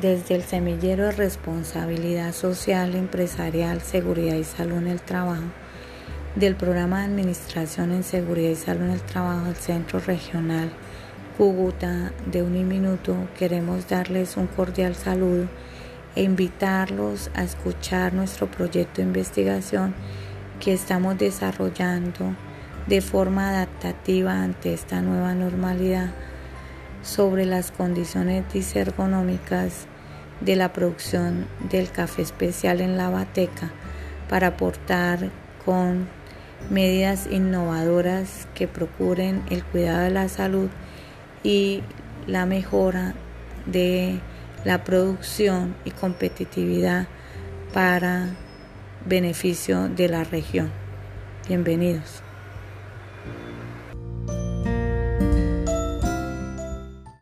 desde el semillero de responsabilidad social, empresarial, seguridad y salud en el trabajo, del programa de administración en seguridad y salud en el trabajo del Centro Regional Cúcuta de Uniminuto, queremos darles un cordial saludo e invitarlos a escuchar nuestro proyecto de investigación que estamos desarrollando de forma adaptativa ante esta nueva normalidad sobre las condiciones disergonómicas de la producción del café especial en la bateca para aportar con medidas innovadoras que procuren el cuidado de la salud y la mejora de la producción y competitividad para beneficio de la región. Bienvenidos.